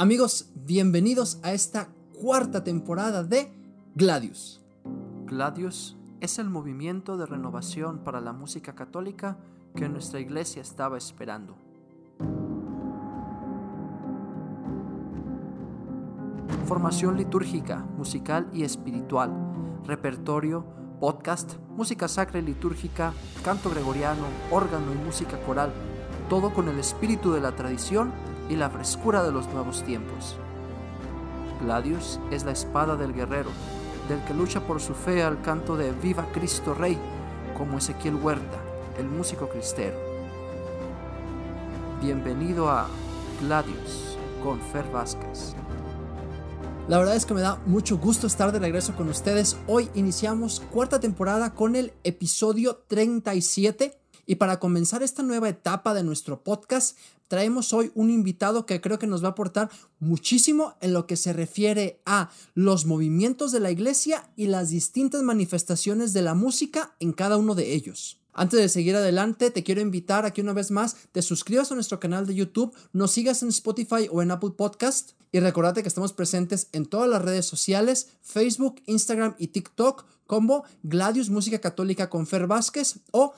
Amigos, bienvenidos a esta cuarta temporada de Gladius. Gladius es el movimiento de renovación para la música católica que nuestra iglesia estaba esperando. Formación litúrgica, musical y espiritual, repertorio, podcast, música sacra y litúrgica, canto gregoriano, órgano y música coral, todo con el espíritu de la tradición y la frescura de los nuevos tiempos. Gladius es la espada del guerrero, del que lucha por su fe al canto de Viva Cristo Rey, como Ezequiel Huerta, el músico cristero. Bienvenido a Gladius con Fer Vázquez. La verdad es que me da mucho gusto estar de regreso con ustedes. Hoy iniciamos cuarta temporada con el episodio 37 y para comenzar esta nueva etapa de nuestro podcast, traemos hoy un invitado que creo que nos va a aportar muchísimo en lo que se refiere a los movimientos de la iglesia y las distintas manifestaciones de la música en cada uno de ellos. Antes de seguir adelante, te quiero invitar a que una vez más te suscribas a nuestro canal de YouTube, nos sigas en Spotify o en Apple Podcast y recordate que estamos presentes en todas las redes sociales, Facebook, Instagram y TikTok como Gladius Música Católica con Fer Vázquez o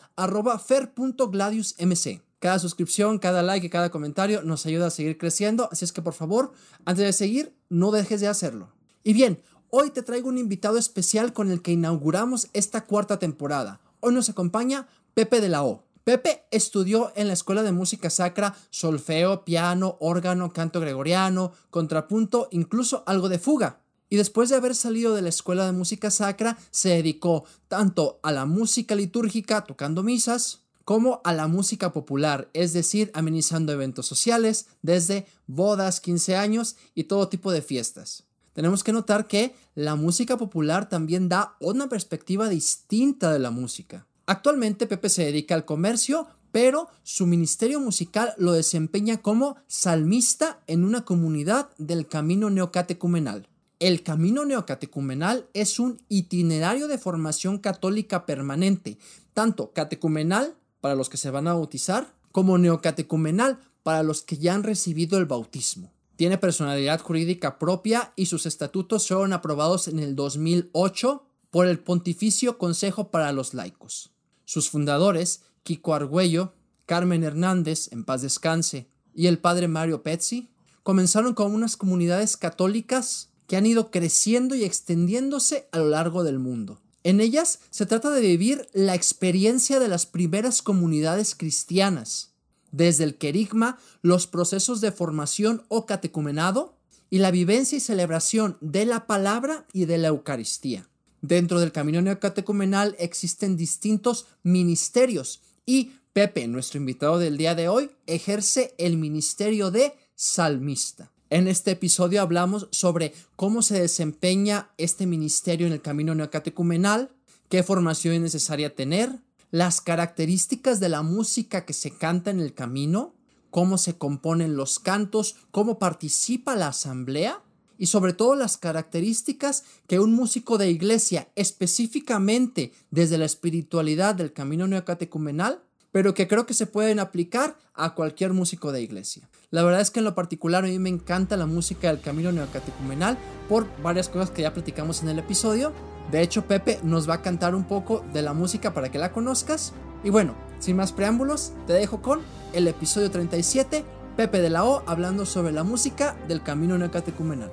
fer.gladiusmc. Cada suscripción, cada like y cada comentario nos ayuda a seguir creciendo, así es que por favor, antes de seguir, no dejes de hacerlo. Y bien, hoy te traigo un invitado especial con el que inauguramos esta cuarta temporada. Hoy nos acompaña Pepe de la O. Pepe estudió en la Escuela de Música Sacra solfeo, piano, órgano, canto gregoriano, contrapunto, incluso algo de fuga. Y después de haber salido de la Escuela de Música Sacra, se dedicó tanto a la música litúrgica, tocando misas, como a la música popular, es decir, amenizando eventos sociales, desde bodas, 15 años y todo tipo de fiestas. Tenemos que notar que la música popular también da una perspectiva distinta de la música. Actualmente Pepe se dedica al comercio, pero su ministerio musical lo desempeña como salmista en una comunidad del camino neocatecumenal. El camino neocatecumenal es un itinerario de formación católica permanente, tanto catecumenal para los que se van a bautizar, como neocatecumenal para los que ya han recibido el bautismo. Tiene personalidad jurídica propia y sus estatutos fueron aprobados en el 2008 por el Pontificio Consejo para los Laicos. Sus fundadores, Kiko Argüello, Carmen Hernández, en paz descanse, y el padre Mario Pezzi, comenzaron con unas comunidades católicas que han ido creciendo y extendiéndose a lo largo del mundo. En ellas se trata de vivir la experiencia de las primeras comunidades cristianas, desde el querigma, los procesos de formación o catecumenado, y la vivencia y celebración de la palabra y de la Eucaristía. Dentro del camino neocatecumenal existen distintos ministerios y Pepe, nuestro invitado del día de hoy, ejerce el ministerio de salmista. En este episodio hablamos sobre cómo se desempeña este ministerio en el camino neocatecumenal, qué formación es necesaria tener, las características de la música que se canta en el camino, cómo se componen los cantos, cómo participa la asamblea y sobre todo las características que un músico de iglesia, específicamente desde la espiritualidad del camino neocatecumenal, pero que creo que se pueden aplicar a cualquier músico de iglesia. La verdad es que en lo particular a mí me encanta la música del camino neocatecumenal por varias cosas que ya platicamos en el episodio. De hecho, Pepe nos va a cantar un poco de la música para que la conozcas. Y bueno, sin más preámbulos, te dejo con el episodio 37, Pepe de la O hablando sobre la música del camino neocatecumenal.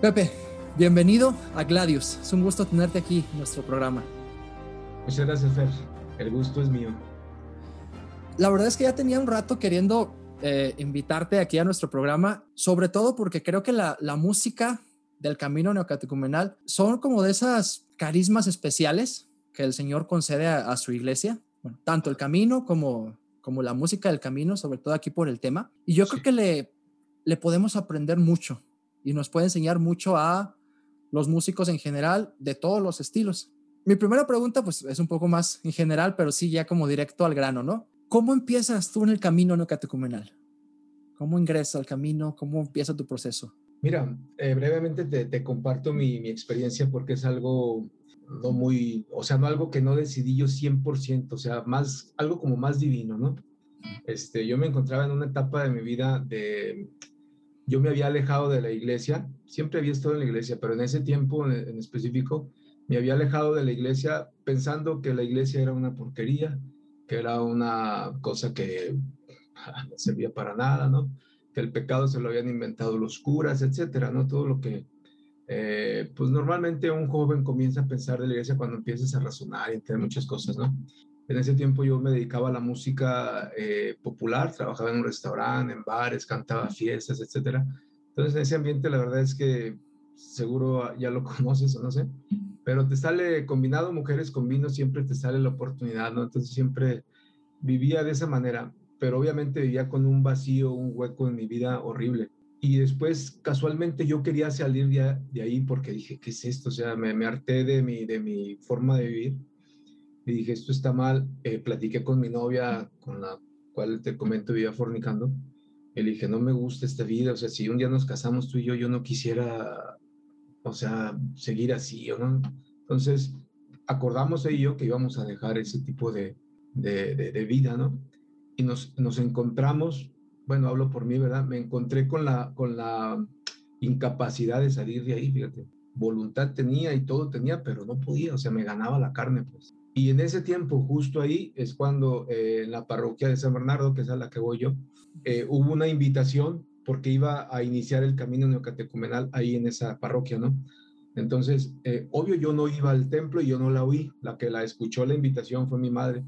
Pepe, bienvenido a Gladius. Es un gusto tenerte aquí en nuestro programa. Muchas gracias, Fer. El gusto es mío. La verdad es que ya tenía un rato queriendo eh, invitarte aquí a nuestro programa, sobre todo porque creo que la, música del camino neocatecumenal son como de esas carismas especiales que el Señor concede a, su iglesia. Bueno, tanto el camino como, como la música del camino, sobre todo aquí por el tema. Y yo creo que le, le podemos aprender mucho y nos puede enseñar mucho a los músicos en general de todos los estilos. Mi primera pregunta pues es un poco más en general, pero sí ya como directo al grano, ¿no? ¿Cómo empiezas tú en el camino no catecumenal? ¿Cómo ingresas al camino? ¿Cómo empieza tu proceso? Mira, eh, brevemente te, te comparto mi, mi, experiencia porque es algo no muy, o sea, no algo que no decidí yo 100%, o sea, más, algo como más divino, ¿no? Este, yo me encontraba en una etapa de mi vida de yo me había alejado de la iglesia, siempre había estado en la iglesia, pero en ese tiempo en, específico me había alejado de la iglesia pensando que la iglesia era una porquería, que era una cosa que no servía para nada, ¿no? Que el pecado se lo habían inventado los curas, etcétera, ¿no? Todo lo que, eh, pues normalmente un joven comienza a pensar de la iglesia cuando empiezas a razonar y entender muchas cosas, ¿no? En ese tiempo yo me dedicaba a la música eh, popular, trabajaba en un restaurante, en bares, cantaba fiestas, etcétera. Entonces en ese ambiente la verdad es que seguro ya lo conoces o no sé, pero te sale combinado mujeres con vino, siempre te sale la oportunidad, ¿no? Entonces siempre vivía de esa manera, pero obviamente vivía con un vacío, un hueco en mi vida horrible. Y después, casualmente, yo quería salir de, ahí porque dije, ¿qué es esto? O sea, me, me harté de mi, de mi forma de vivir y dije, esto está mal. Eh, platiqué con mi novia, con la cual te comento, vivía fornicando. Y le dije, no me gusta esta vida. O sea, si un día nos casamos tú y yo, yo no quisiera, o sea, seguir así, ¿o no? Entonces, acordamos ella que íbamos a dejar ese tipo de, de, de, vida, ¿no? Y nos, nos encontramos, bueno, hablo por mí, ¿verdad? Me encontré con la, con la incapacidad de salir de ahí, fíjate. Voluntad tenía y todo tenía, pero no podía, o sea, me ganaba la carne, pues. Y en ese tiempo, justo ahí, es cuando eh, en la parroquia de San Bernardo, que es a la que voy yo, eh, hubo una invitación porque iba a iniciar el camino neocatecumenal ahí en esa parroquia, ¿no? Entonces, eh, obvio, yo no iba al templo y yo no la oí, la que la escuchó la invitación fue mi madre.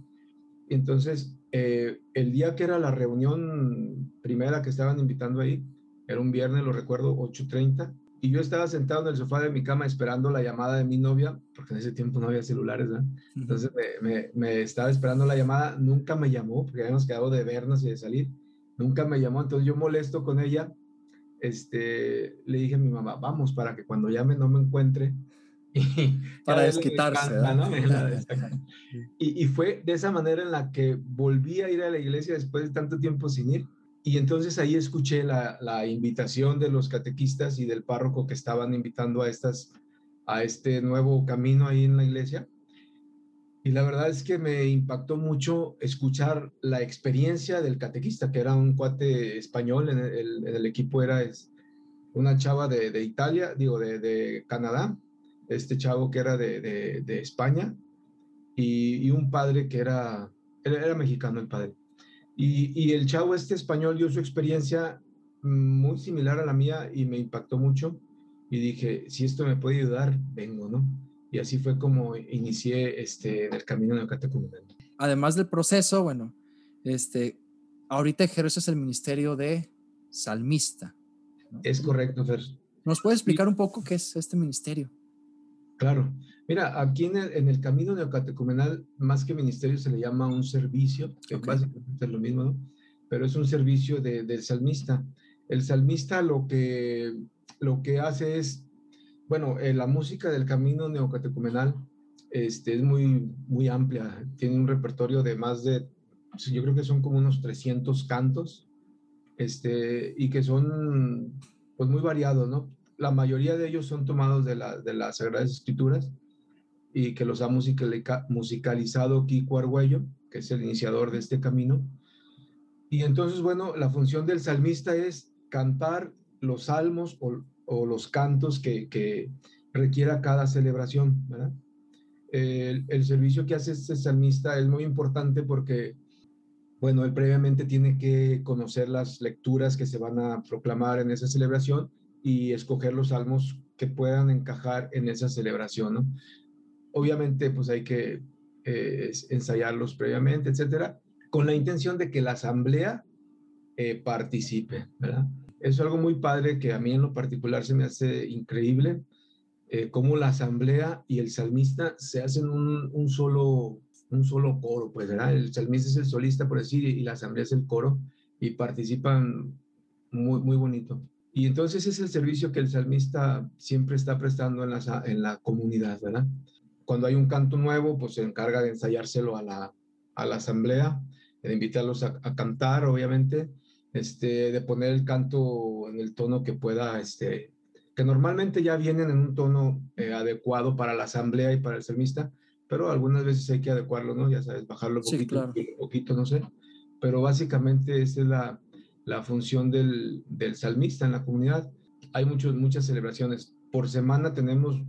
Entonces, el día que era la reunión primera que estaban invitando ahí, era un viernes, lo recuerdo, 8.30, y yo estaba sentado en el sofá de mi cama esperando la llamada de mi novia, porque en ese tiempo no había celulares, ¿verdad? Entonces me, me, estaba esperando la llamada, nunca me llamó, porque habíamos quedado de vernos y de salir, nunca me llamó, entonces yo molesto con ella, este, le dije a mi mamá, vamos, para que cuando llame no me encuentre. Y para desquitarse. ¿no? y, y fue de esa manera en la que volví a ir a la iglesia después de tanto tiempo sin ir y entonces ahí escuché la, la, invitación de los catequistas y del párroco que estaban invitando a, estas, a este nuevo camino ahí en la iglesia. Y la verdad es que me impactó mucho escuchar la experiencia del catequista, que era un cuate español, en el, en el equipo era es, una chava de, de Italia, digo, de, de, Canadá, este chavo que era de, de España, y, y, un padre que era, era mexicano el padre. Y, el chavo este español dio su experiencia muy similar a la mía y me impactó mucho. Y dije, si esto me puede ayudar, vengo, ¿no? Y así fue como inicié este, el camino de catecumenal. Además del proceso, bueno, este, ahorita ejerces el ministerio de salmista. Es correcto, Fer. ¿Nos puede explicar un poco qué es este ministerio? Claro. Mira, aquí en el, en el camino neocatecumenal, más que ministerio, se le llama un servicio, que básicamente es lo mismo, ¿no? Pero es un servicio de, del salmista. El salmista lo que, lo que hace es, bueno, eh, la música del camino neocatecumenal este, es muy, muy amplia. Tiene un repertorio de más de, yo creo que son como unos 300 cantos, este, y que son pues muy variados, ¿no? la mayoría de ellos son tomados de, la, de las Sagradas Escrituras y que los ha musicalizado Kiko Argüello, que es el iniciador de este camino. Y entonces, bueno, la función del salmista es cantar los salmos o, o los cantos que, que, requiera cada celebración, ¿verdad? El, el, servicio que hace este salmista es muy importante porque, bueno, él previamente tiene que conocer las lecturas que se van a proclamar en esa celebración y escoger los salmos que puedan encajar en esa celebración, ¿no? Obviamente, pues hay que eh, ensayarlos previamente, etcétera, con la intención de que la asamblea eh, participe, ¿verdad? Es algo muy padre que a mí en lo particular se me hace increíble, eh, cómo la asamblea y el salmista se hacen un, un, solo, un solo coro, pues, ¿verdad? El salmista es el solista, por decir, y la asamblea es el coro, y participan muy, muy bonito. Y entonces es el servicio que el salmista siempre está prestando en la, en la comunidad, ¿verdad? Cuando hay un canto nuevo, pues se encarga de ensayárselo a la, a la asamblea, de invitarlos a, cantar, obviamente, este, de poner el canto en el tono que pueda, este, que normalmente ya vienen en un tono eh, adecuado para la asamblea y para el salmista, pero algunas veces hay que adecuarlo, ¿no? Ya sabes, bajarlo un poquito, un poquito, no sé. Pero básicamente esa es la, la función del, del salmista en la comunidad. Hay muchos, muchas celebraciones. Por semana tenemos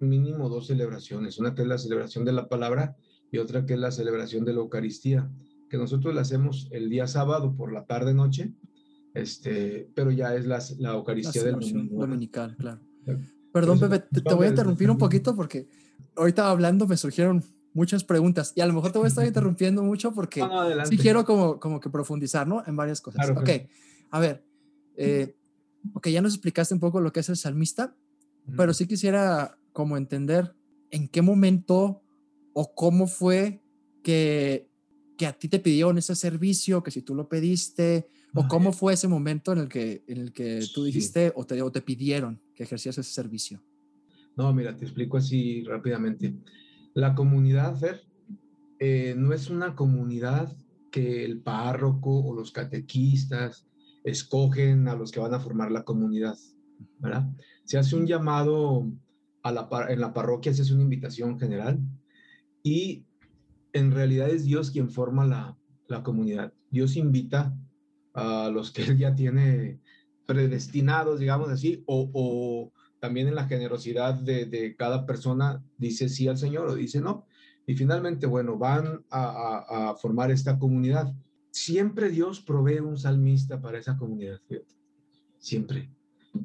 mínimo dos celebraciones, una que es la celebración de la palabra y otra que es la celebración de la Eucaristía, que nosotros la hacemos el día sábado por la tarde noche, este, pero ya es la, la Eucaristía del domingo. Dominical, claro. Perdón, Pepe, te, voy a interrumpir un poquito porque ahorita hablando me surgieron muchas preguntas y a lo mejor te voy a estar interrumpiendo mucho porque sí quiero como, como que profundizar, ¿no? En varias cosas. ok, a ver, eh, ok, ya nos explicaste un poco lo que es el salmista, pero sí quisiera como entender en qué momento o cómo fue que, que a ti te pidieron ese servicio, que si tú lo pediste, o cómo fue ese momento en el que, en el que tú dijiste o, te, o te pidieron que ejercías ese servicio. No, mira, te explico así rápidamente. La comunidad, Fer, eh, no es una comunidad que el párroco o los catequistas escogen a los que van a formar la comunidad, ¿verdad? Se hace un llamado a la, en la parroquia, se hace una invitación general y en realidad es Dios quien forma la, la comunidad. Dios invita a los que Él ya tiene predestinados, digamos así, o, o también en la generosidad de, de, cada persona dice sí al Señor o dice no. Y finalmente, bueno, van a, a, formar esta comunidad. Siempre Dios provee un salmista para esa comunidad, siempre.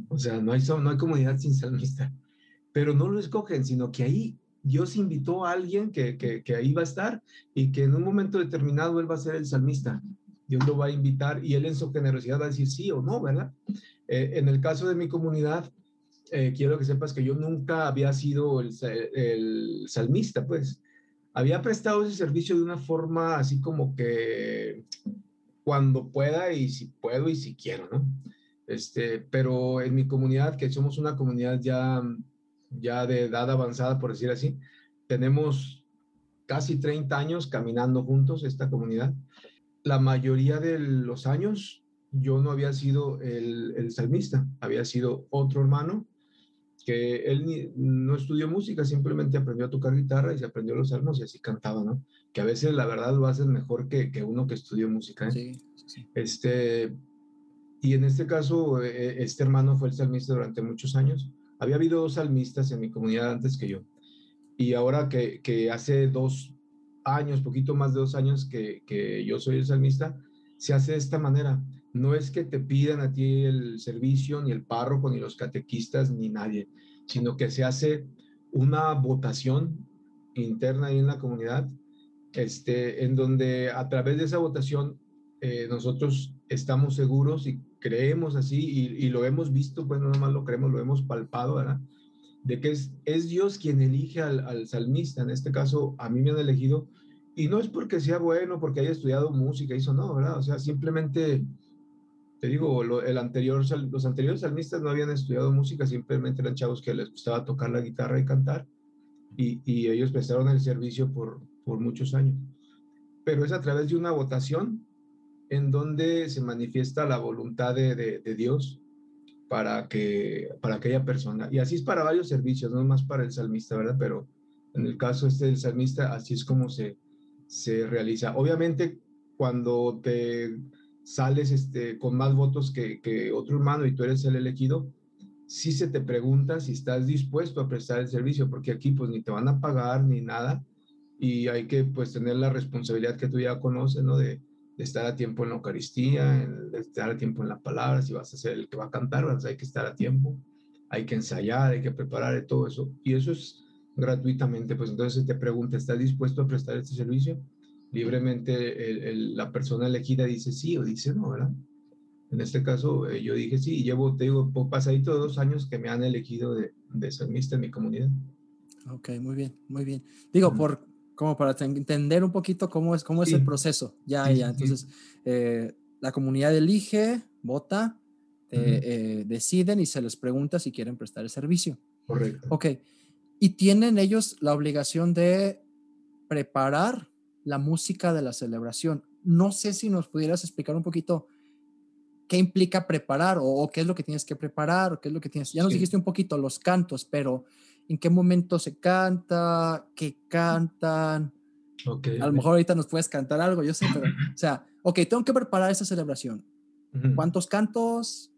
O sea, no hay, no hay comunidad sin salmista, pero no lo escogen, sino que ahí Dios invitó a alguien que, que, ahí va a estar y que en un momento determinado él va a ser el salmista. Dios lo va a invitar y él en su generosidad va a decir sí o no, ¿verdad? Eh, en el caso de mi comunidad, eh, quiero que sepas que yo nunca había sido el, el, salmista, pues. Había prestado ese servicio de una forma así como que cuando pueda y si puedo y si quiero, ¿no? Este, pero en mi comunidad, que somos una comunidad ya, ya de edad avanzada, por decir así, tenemos casi 30 años caminando juntos esta comunidad. La mayoría de los años yo no había sido el, el salmista, había sido otro hermano que él no estudió música, simplemente aprendió a tocar guitarra y se aprendió los salmos y así cantaba, ¿no? Que a veces la verdad lo hacen mejor que, que uno que estudió música. ¿eh? Sí, sí. Este, y en este caso, e, este hermano fue el salmista durante muchos años. Había habido dos salmistas en mi comunidad antes que yo. Y ahora que, que hace dos años, poquito más de dos años que, que yo soy el salmista, se hace de esta manera no es que te pidan a ti el servicio, ni el párroco, ni los catequistas, ni nadie, sino que se hace una votación interna ahí en la comunidad, este, en donde a través de esa votación eh, nosotros estamos seguros y creemos así, y, lo hemos visto, pues no nomás lo creemos, lo hemos palpado, ¿verdad? De que es, es Dios quien elige al, al salmista, en este caso a mí me han elegido, y no es porque sea bueno, porque haya estudiado música, eso no, ¿verdad? O sea, simplemente te digo, el anterior, los anteriores salmistas no habían estudiado música, simplemente eran chavos que les gustaba tocar la guitarra y cantar, y, y ellos prestaron el servicio por, por muchos años. Pero es a través de una votación en donde se manifiesta la voluntad de, de, Dios para, que, para aquella persona. Y así es para varios servicios, no más para el salmista, ¿verdad? Pero en el caso este del salmista, así es como se, se realiza. Obviamente, cuando te sales este, con más votos que, que, otro hermano y tú eres el elegido, sí se te pregunta si estás dispuesto a prestar el servicio, porque aquí pues ni te van a pagar ni nada y hay que pues tener la responsabilidad que tú ya conoces, ¿no? De, estar a tiempo en la Eucaristía, de estar a tiempo en la palabra, si vas a ser el que va a cantar, pues hay que estar a tiempo, hay que ensayar, hay que preparar todo eso. Y eso es gratuitamente, pues entonces te pregunta, ¿estás dispuesto a prestar este servicio? libremente la persona elegida dice sí o dice no, ¿verdad? En este caso eh, yo dije sí, y llevo, te digo, pasadito de dos años que me han elegido de, de salmista en mi comunidad. Ok, muy bien, muy bien. Digo, por, como para entender un poquito cómo es, cómo es el proceso. Ya, ya. Entonces, eh, la comunidad elige, vota, eh, deciden y se les pregunta si quieren prestar el servicio. Correcto. Ok. Y tienen ellos la obligación de preparar la música de la celebración. No sé si nos pudieras explicar un poquito qué implica preparar o, qué es lo que tienes que preparar o qué es lo que tienes. Ya nos dijiste un poquito los cantos, pero en qué momento se canta, qué cantan. Okay, a lo mejor ahorita nos puedes cantar algo, yo sé, pero, o sea, ok, tengo que preparar esa celebración. ¿Cuántos cantos?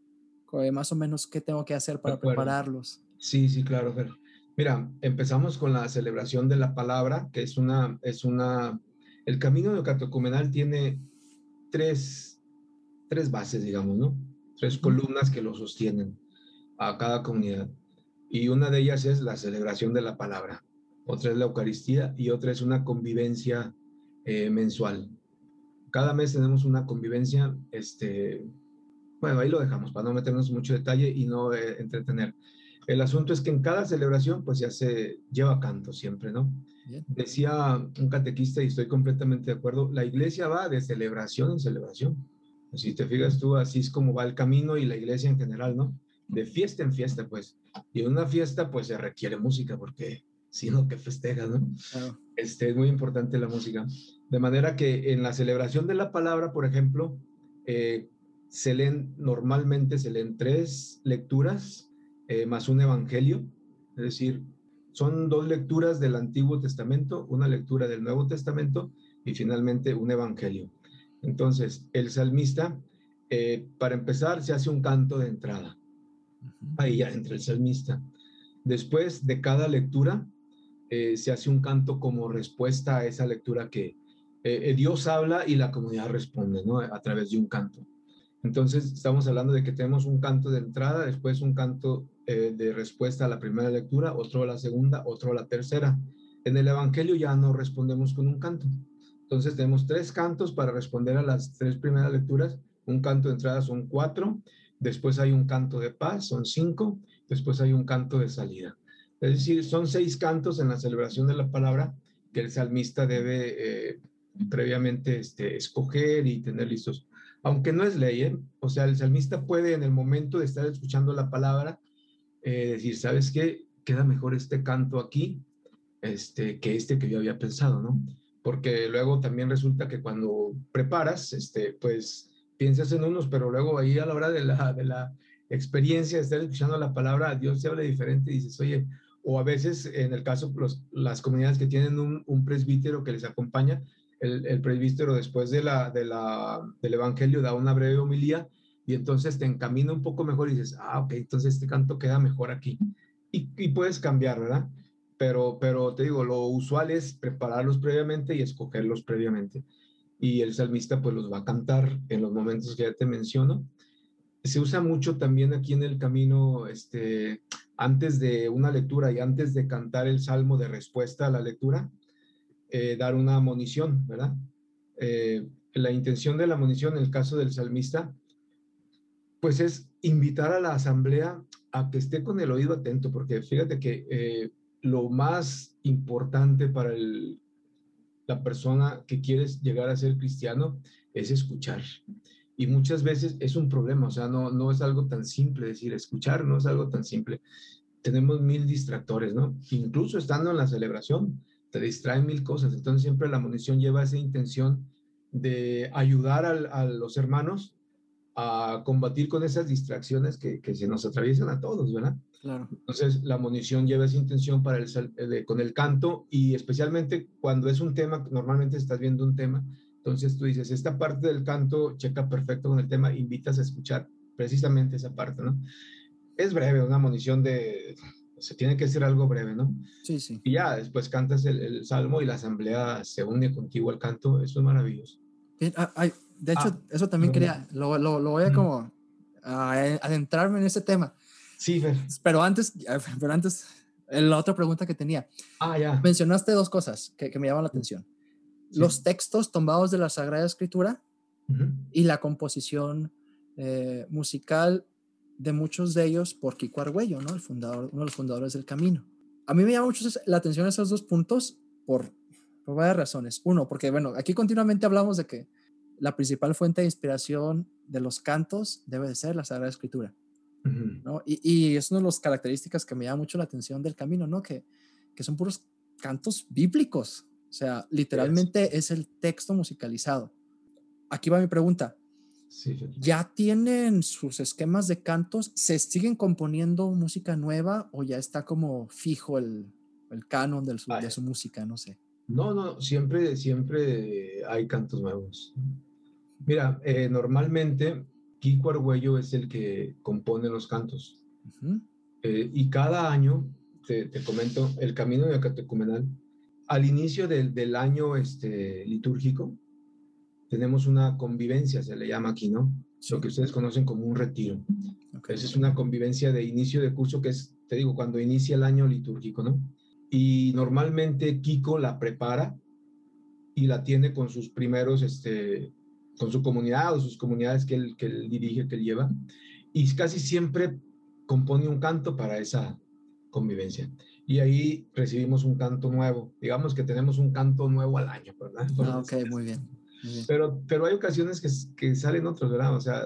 Más o menos, ¿qué tengo que hacer para prepararlos? Sí, sí, claro, Fer. Mira, empezamos con la celebración de la palabra, que es una, es una, el camino de catocumenal tiene tres, tres bases, digamos, ¿no? Tres columnas que lo sostienen a cada comunidad. Y una de ellas es la celebración de la palabra, otra es la Eucaristía y otra es una convivencia eh, mensual. Cada mes tenemos una convivencia, este, bueno, ahí lo dejamos para no meternos mucho detalle y no eh, entretener. El asunto es que en cada celebración pues ya se lleva canto siempre, ¿no? Decía un catequista y estoy completamente de acuerdo, la iglesia va de celebración en celebración. Si te fijas tú, así es como va el camino y la iglesia en general, ¿no? De fiesta en fiesta, pues. Y en una fiesta pues se requiere música porque si no, que festejas, ¿no? Este, es muy importante la música. De manera que en la celebración de la palabra, por ejemplo, eh, se leen, normalmente se leen tres lecturas eh, más un evangelio, es decir, son dos lecturas del Antiguo Testamento, una lectura del Nuevo Testamento y finalmente un evangelio. Entonces, el salmista, eh, para empezar, se hace un canto de entrada. Ahí ya entra el salmista. Después de cada lectura, eh, se hace un canto como respuesta a esa lectura que Dios habla y la comunidad responde, ¿no? A través de un canto. Entonces, estamos hablando de que tenemos un canto de entrada, después un canto eh, de respuesta a la primera lectura, otro a la segunda, otro a la tercera. En el Evangelio ya no respondemos con un canto. Entonces, tenemos tres cantos para responder a las tres primeras lecturas. Un canto de entrada son cuatro, después hay un canto de paz, son cinco, después hay un canto de salida. Es decir, son seis cantos en la celebración de la palabra que el salmista debe eh, previamente este, escoger y tener listos aunque no es ley, ¿eh? o sea, el salmista puede en el momento de estar escuchando la palabra eh, decir, ¿sabes qué? Queda mejor este canto aquí este, que este que yo había pensado, ¿no? Porque luego también resulta que cuando preparas, este, pues piensas en unos, pero luego ahí a la hora de la, de la experiencia de estar escuchando la palabra, Dios se habla diferente y dices, oye, o a veces en el caso, los, las comunidades que tienen un, un presbítero que les acompaña, el, presbítero después de la, de la, del Evangelio da una breve homilía y entonces te encamina un poco mejor y dices, ah, ok, entonces este canto queda mejor aquí. Y, y puedes cambiar, ¿verdad? Pero, pero te digo, lo usual es prepararlos previamente y escogerlos previamente. Y el salmista pues los va a cantar en los momentos que ya te menciono. Se usa mucho también aquí en el camino, este, antes de una lectura y antes de cantar el salmo de respuesta a la lectura, eh, dar una munición, ¿verdad? Eh, la intención de la munición en el caso del salmista, pues es invitar a la asamblea a que esté con el oído atento, porque fíjate que eh, lo más importante para la persona que quiere llegar a ser cristiano es escuchar. Y muchas veces es un problema, o sea, no, no es algo tan simple decir, escuchar no es algo tan simple. Tenemos mil distractores, ¿no? Incluso estando en la celebración, te distraen mil cosas. Entonces siempre la munición lleva esa intención de ayudar a los hermanos a combatir con esas distracciones que, que, se nos atraviesan a todos, ¿verdad? Claro. Entonces la munición lleva esa intención para el, con el canto y especialmente cuando es un tema, normalmente estás viendo un tema, entonces tú dices, esta parte del canto checa perfecto con el tema, invitas a escuchar precisamente esa parte, ¿no? Es breve, una munición de se tiene que ser algo breve, ¿no? Sí, sí. Y ya, después cantas el, salmo y la asamblea se une contigo al canto, eso es maravilloso. Ah, de hecho, ah, eso también quería, lo, lo, lo, voy a como a adentrarme en ese tema. Sí, Fer. Pero antes, pero antes, la otra pregunta que tenía. Ah, ya. Mencionaste dos cosas que, que me llaman la atención. Los textos tomados de la Sagrada Escritura y la composición eh, musical de muchos de ellos por Kiko Argüello, ¿no? El fundador, uno de los fundadores del Camino. A mí me llama mucho la atención esos dos puntos por, por varias razones. Uno, porque, bueno, aquí continuamente hablamos de que la principal fuente de inspiración de los cantos debe de ser la Sagrada Escritura, ¿no? Y, y, es una de las características que me llama mucho la atención del Camino, ¿no? Que, que son puros cantos bíblicos, o sea, literalmente es el texto musicalizado. Aquí va mi pregunta. ¿Ya tienen sus esquemas de cantos? ¿Se siguen componiendo música nueva o ya está como fijo el, el canon de su, de su música? No sé. No, no, siempre, siempre hay cantos nuevos. Mira, eh, normalmente Kiko Argüello es el que compone los cantos. Eh, y cada año, te, comento, el camino de catecumenal, al inicio del, del año este, litúrgico, tenemos una convivencia, se le llama aquí, ¿no? Lo que ustedes conocen como un retiro. Esa es una convivencia de inicio de curso que es, te digo, cuando inicia el año litúrgico, ¿no? Y normalmente Kiko la prepara y la tiene con sus primeros, este, con su comunidad o sus comunidades que él, que él dirige, que él lleva. Y casi siempre compone un canto para esa convivencia. Y ahí recibimos un canto nuevo. Digamos que tenemos un canto nuevo al año, ¿verdad? Ah, ok, muy bien. Pero, pero hay ocasiones que, que salen otros, ¿verdad? O sea,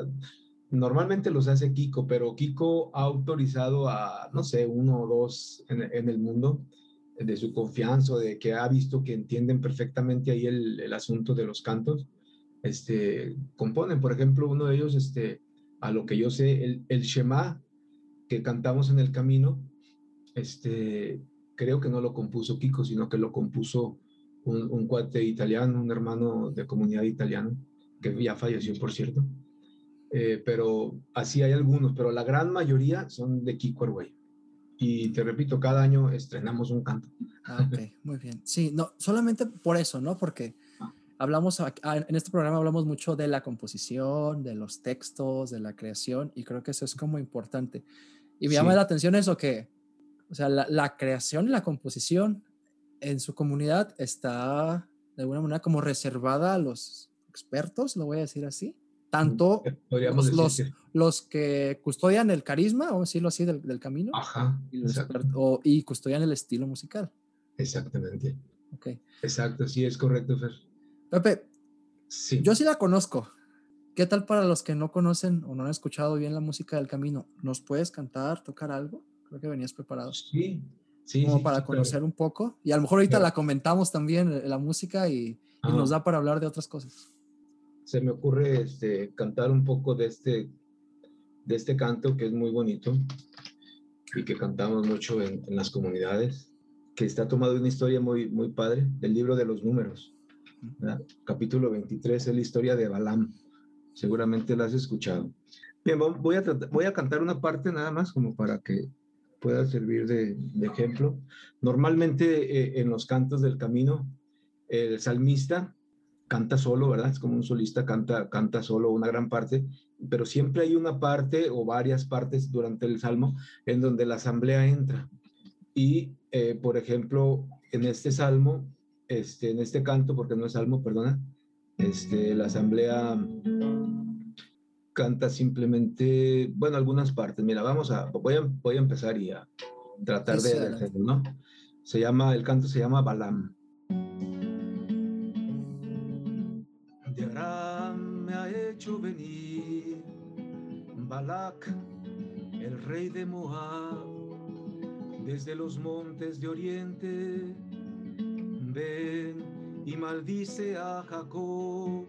normalmente los hace Kiko, pero Kiko ha autorizado a, no sé, uno o dos en, en el mundo de su confianza, de que ha visto que entienden perfectamente ahí el, el, asunto de los cantos, este, componen. Por ejemplo, uno de ellos, este, a lo que yo sé, el, el Shema que cantamos en el camino, este, creo que no lo compuso Kiko, sino que lo compuso un, un cuate italiano, un hermano de comunidad italiana, que ya falleció, por cierto. Eh, pero así hay algunos, pero la gran mayoría son de Kiko Arguello. Y te repito, cada año estrenamos un canto. Ah, ok, muy bien. Sí, no, solamente por eso, ¿no? Porque hablamos, en este programa hablamos mucho de la composición, de los textos, de la creación, y creo que eso es como importante. Y me llama la atención eso que, o sea, la, la, creación y la composición en su comunidad está de alguna manera como reservada a los expertos, lo voy a decir así. Tanto los, los, que... los, que custodian el carisma, o decirlo así, del, del camino, Ajá, y, o, y, custodian el estilo musical. Exactamente. Ok. Exacto, sí, es correcto, Fer. Pepe, sí. yo sí la conozco. ¿Qué tal para los que no conocen o no han escuchado bien la música del camino? ¿Nos puedes cantar, tocar algo? Creo que venías preparado. Sí, sí. Como sí, para sí, conocer un poco. Y a lo mejor ahorita claro. la comentamos también, eh, la música, y, Ah. y, nos da para hablar de otras cosas. Se me ocurre este, cantar un poco de este, de este canto que es muy bonito y que cantamos mucho en, en las comunidades, que está tomado de una historia muy, muy padre, del libro de los números. ¿Verdad? Capítulo 23 es la historia de Balaam. Seguramente la has escuchado. Bien, voy a, cantar una parte nada más como para que pueda servir de, de ejemplo. Normalmente eh, en los cantos del camino, el salmista canta solo, ¿verdad? Es como un solista, canta, canta solo una gran parte, pero siempre hay una parte o varias partes durante el salmo en donde la asamblea entra. Y, eh, por ejemplo, en este salmo, este, en este canto, porque no es salmo, perdona, este, la asamblea canta simplemente, bueno, algunas partes. Mira, vamos a, voy a, voy a empezar y a tratar de, de hacerlo, ¿no? Se llama, el canto se llama Balam. De Aram me ha hecho venir Balak, el rey de Moab, desde los montes de oriente. Ven y maldice a Jacob.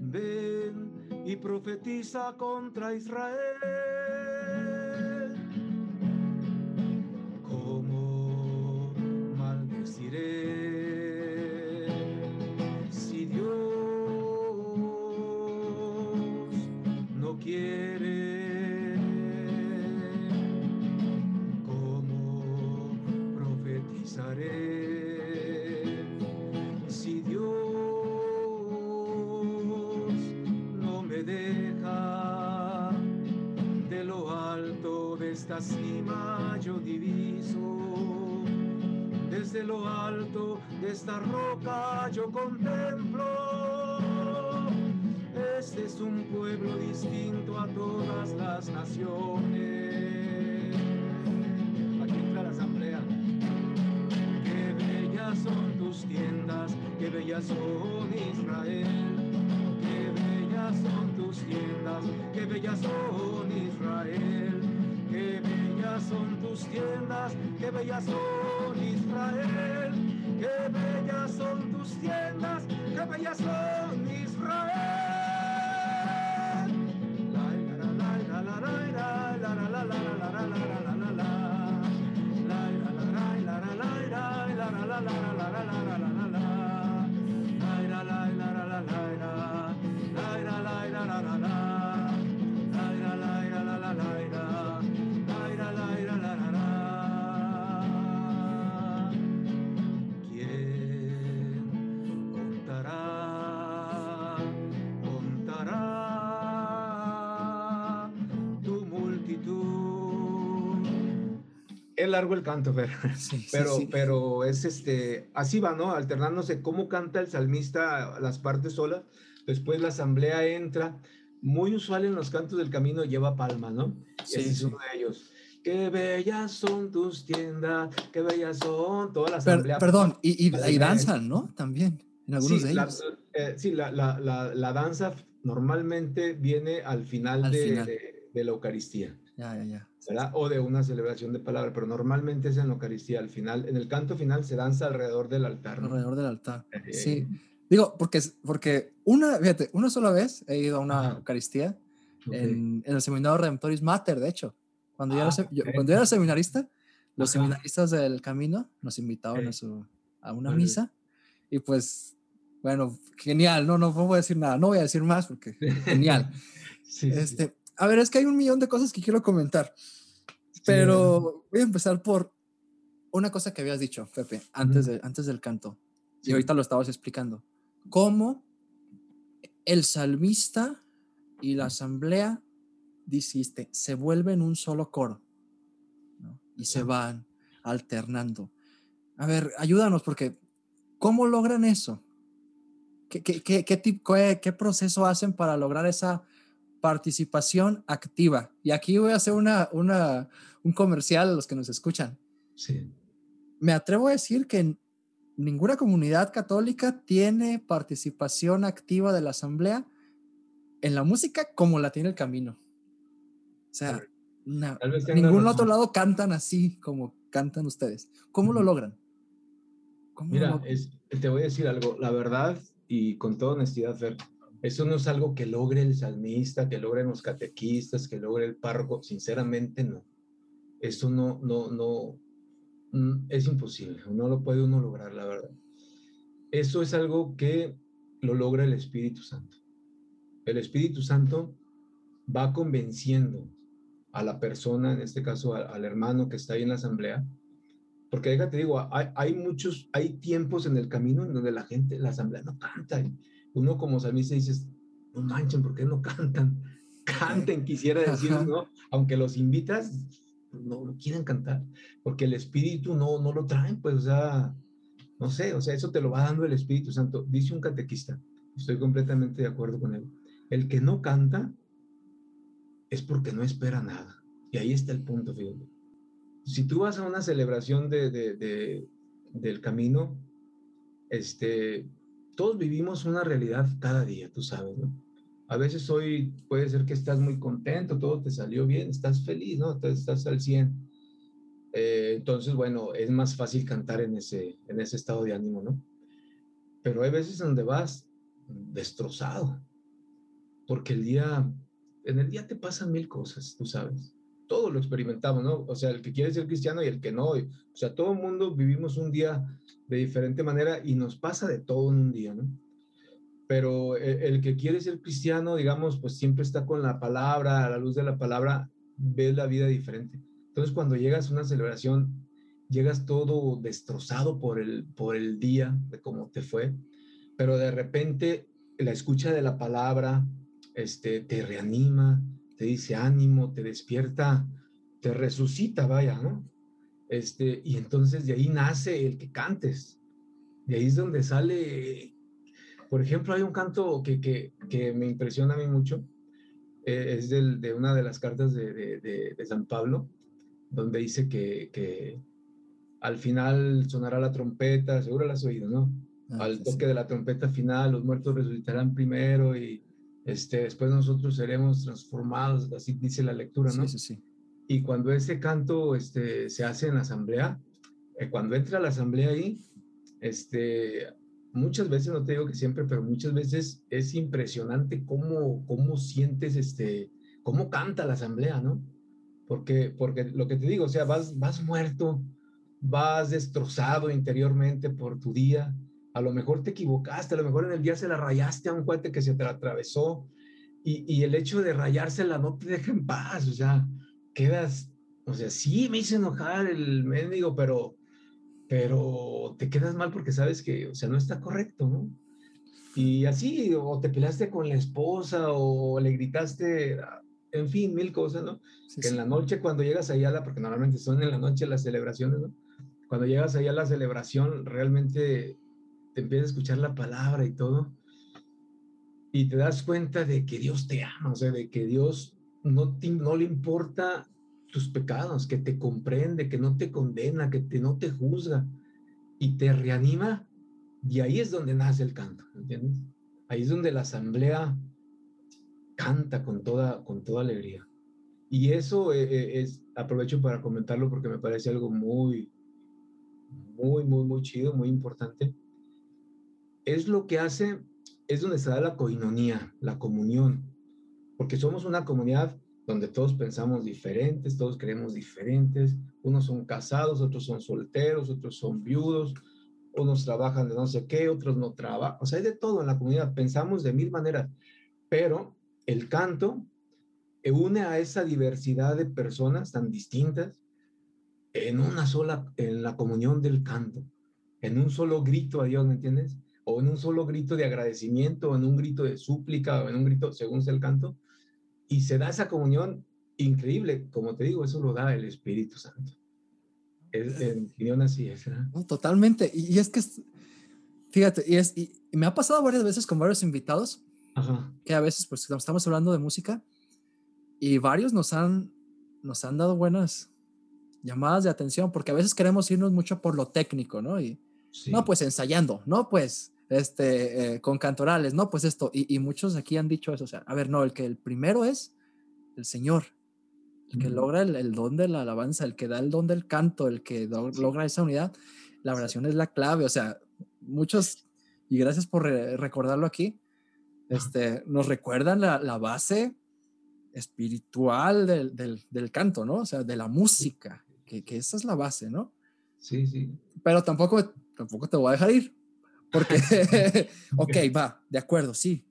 Ven y profetiza contra Israel. Todas las naciones. Aquí entra la asamblea. Qué bellas son tus tiendas qué bellas son Israel. Qué bellas son tus tiendas, qué bellas son Israel, qué bellas son tus tiendas, qué bellas son Israel, qué bellas son tus tiendas, qué bellas son largo el canto, pero, pero, pero es este, así va, ¿no? Alternándose cómo canta el salmista las partes solas, después la asamblea entra. Muy usual en los cantos del camino lleva palma, ¿no? Sí, es uno de ellos. Qué bellas son tus tiendas, qué bellas son todas las asamblea. perdón, y, y, danzan, ¿no? También, en algunos de ellos. Eh, sí, la, la, la, danza normalmente viene al final, de, de la Eucaristía. Ya, ya, ya. O de una celebración de palabra, pero normalmente es en la Eucaristía. Al final, en el canto final se danza alrededor del altar. Alrededor del altar. Eh, sí. Digo, porque, porque una, fíjate, una sola vez he ido a una Eucaristía en, en, el Seminario Redemptoris Mater, de hecho. Cuando, yo, era, ah, cuando era seminarista, los seminaristas del camino nos invitaban a, su, a una misa y pues, bueno, genial, no, no puedo decir nada, no voy a decir más porque genial. sí, este, a ver, es que hay un millón de cosas que quiero comentar, pero voy a empezar por una cosa que habías dicho, Pepe, antes, de, antes del canto, y ahorita lo estabas explicando. ¿Cómo el salmista y la asamblea, dijiste, se vuelven un solo coro y se van alternando? A ver, ayúdanos, porque ¿cómo logran eso? ¿Qué, qué, qué, qué, qué proceso hacen para lograr esa participación activa. Y aquí voy a hacer una, una, un comercial a los que nos escuchan. Sí. Me atrevo a decir que ninguna comunidad católica tiene participación activa de la asamblea en la música como la tiene el camino. O sea, en ningún otro lado cantan así como cantan ustedes. ¿Cómo lo logran? Mira, te voy a decir algo. La verdad, y con toda honestidad, Fer, eso no es algo que logre el salmista, que logren los catequistas, que logre el párroco. Sinceramente, no. Eso no, no, no, mm, es imposible. No lo puede uno lograr, la verdad. Eso es algo que lo logra el Espíritu Santo. El Espíritu Santo va convenciendo a la persona, en este caso al, hermano que está ahí en la asamblea, porque déjate digo, hay, hay, muchos, hay tiempos en el camino en donde la gente, la asamblea no canta uno como salmista dices, no manchen, ¿por qué no cantan? Canten, quisiera decir, ¿no? Aunque los invitas, no, quieren cantar, porque el Espíritu no, no lo traen, pues, o sea, no sé, o sea, eso te lo va dando el Espíritu Santo. Dice un catequista, estoy completamente de acuerdo con él. El que no canta es porque no espera nada. Y ahí está el punto, fíjate. Si tú vas a una celebración de, de, de, del camino, este, todos vivimos una realidad cada día, tú sabes, ¿no? A veces hoy puede ser que estás muy contento, todo te salió bien, estás feliz, ¿no? Estás, al 100. Eh, entonces, bueno, es más fácil cantar en ese, en ese estado de ánimo, ¿no? Pero hay veces donde vas destrozado, porque el día, en el día te pasan mil cosas, tú sabes. Todo lo experimentamos, ¿no? O sea, el que quiere ser cristiano y el que no. O sea, todo el mundo vivimos un día de diferente manera y nos pasa de todo en un día, ¿no? Pero e, el, que quiere ser cristiano, digamos, pues siempre está con la palabra, a la luz de la palabra, ve la vida diferente. Entonces, cuando llegas a una celebración, llegas todo destrozado por el, por el día, de cómo te fue, pero de repente la escucha de la palabra este, te reanima, te dice ánimo, te despierta, te resucita, vaya, ¿no? Este, y entonces de ahí nace el que cantes. De ahí es donde sale, por ejemplo, hay un canto que, que, que me impresiona a mí mucho, eh, es del, de una de las cartas de, de, de, San Pablo, donde dice que, que, al final sonará la trompeta, seguro la has oído, ¿no? Ah, al toque de la trompeta final, los muertos resucitarán primero y este, después nosotros seremos transformados, así dice la lectura, ¿no? Sí, sí, sí. Y cuando ese canto este, se hace en la asamblea, eh, cuando entra la asamblea ahí, este, muchas veces, no te digo que siempre, pero muchas veces es impresionante cómo, cómo sientes, este, cómo canta la asamblea, ¿no? Porque, porque lo que te digo, o sea, vas, vas muerto, vas destrozado interiormente por tu día, a lo mejor te equivocaste, a lo mejor en el día se la rayaste a un cuate que se te atravesó, y, y el hecho de rayársela no te deja en paz, o sea, quedas, o sea, sí me hizo enojar el mendigo, pero, pero te quedas mal porque sabes que, o sea, no está correcto, ¿no? Y así, o te peleaste con la esposa, o le gritaste en fin, mil cosas, ¿no? que en la noche cuando llegas allá, porque normalmente son en la noche las celebraciones, ¿no? Cuando llegas allá a la celebración, realmente te empiezas a escuchar la palabra y todo, y te das cuenta de que Dios te ama, o sea, de que Dios no, no le importa tus pecados, que te comprende, que no te condena, que te, no te juzga y te reanima. Y ahí es donde nace el canto, ¿entiendes? Ahí es donde la asamblea canta con toda, con toda alegría. Y eso eh, eh, es, aprovecho para comentarlo porque me parece algo muy, muy, muy, muy chido, muy importante. Es lo que hace es donde se da la coinonía, la comunión, porque somos una comunidad donde todos pensamos diferentes, todos creemos diferentes, unos son casados, otros son solteros, otros son viudos, unos trabajan de no sé qué, otros no trabajan, o sea, hay de todo en la comunidad, pensamos de mil maneras, pero el canto une a esa diversidad de personas tan distintas en una sola, en la comunión del canto, en un solo grito a Dios, ¿me entiendes? O en un solo grito de agradecimiento, o en un grito de súplica, o en un grito, según sea el canto, y se da esa comunión increíble, como te digo, eso lo da el Espíritu Santo. Es, en opinión así es. totalmente, y, es que, fíjate, y, es, y, me ha pasado varias veces con varios invitados, que a veces pues estamos hablando de música, y varios nos han, nos han dado buenas llamadas de atención, porque a veces queremos irnos mucho por lo técnico, ¿no? Y, no, pues ensayando, no, pues este, eh, con cantorales, no, pues esto. Y, muchos aquí han dicho eso, o sea, a ver, no, el que el primero es el Señor, el que logra el, don de la alabanza, el que da el don del canto, el que logra esa unidad, la oración es la clave, o sea, muchos, y gracias por recordarlo aquí, este, nos recuerdan la, base espiritual del, del, canto, ¿no? O sea, de la música, que, que esa es la base, ¿no? Sí, sí. Pero tampoco tampoco te voy a dejar ir. Porque, ok, va, de acuerdo, sí.